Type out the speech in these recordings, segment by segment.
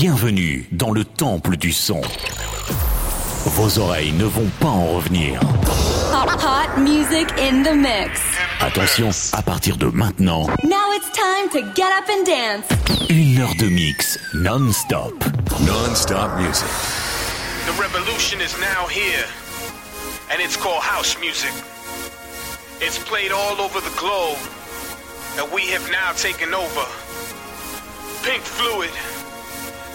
Bienvenue dans le temple du son. Vos oreilles ne vont pas en revenir. Hot, hot music in the mix. Attention, à partir de maintenant, Now it's time to get up and dance. une heure de mix non-stop. Non-stop music. The revolution is now here, and it's called house music. It's played all over the globe, and we have now taken over. Pink Fluid,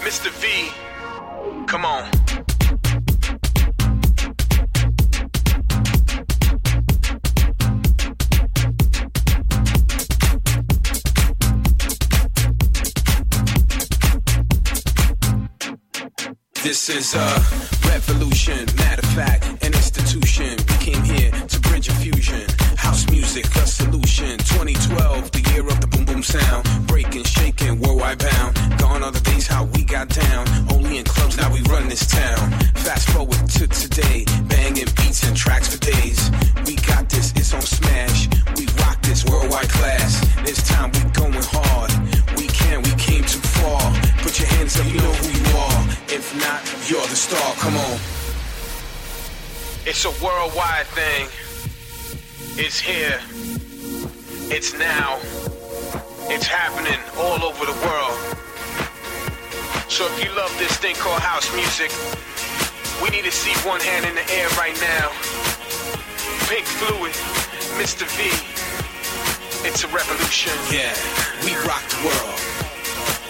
Mr. V, come on. This is a revolution, matter of fact, an institution. We came here to bridge a fusion. House music, a solution. 2012, the year of the boom boom sound. Breaking, shaking, worldwide bound. Gone are the days how we got down. Only in clubs, now we run this town. Fast forward to today, banging beats and tracks for days. We got this, it's on smash. We rock this worldwide class. This time we going hard. We can, we came too far. Put your hands up, you know who you are. If not, you're the star. Come on. It's a worldwide thing. It's here. It's now. It's happening all over the world. So if you love this thing called house music, we need to see one hand in the air right now. Pink Fluid, Mr. V. It's a revolution. Yeah, we rock the world.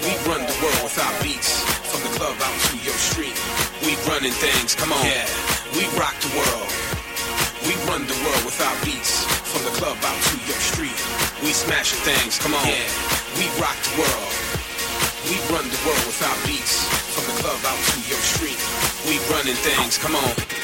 We run the world without beats. From the club out to your street. We running things, come on. Yeah, we rock the world. We run the world without beats. From the club out to your street. We smashing things, come on. Yeah, we rock the world. We run the world without beats. From the club out to your street. We running things, come on.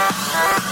Ha ha ha!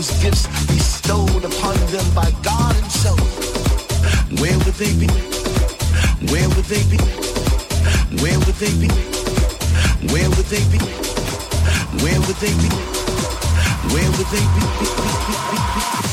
those gifts bestowed upon them by God himself, where would they be? Where would they be? Where would they be? Where would they be? Where would they be? Where would they be?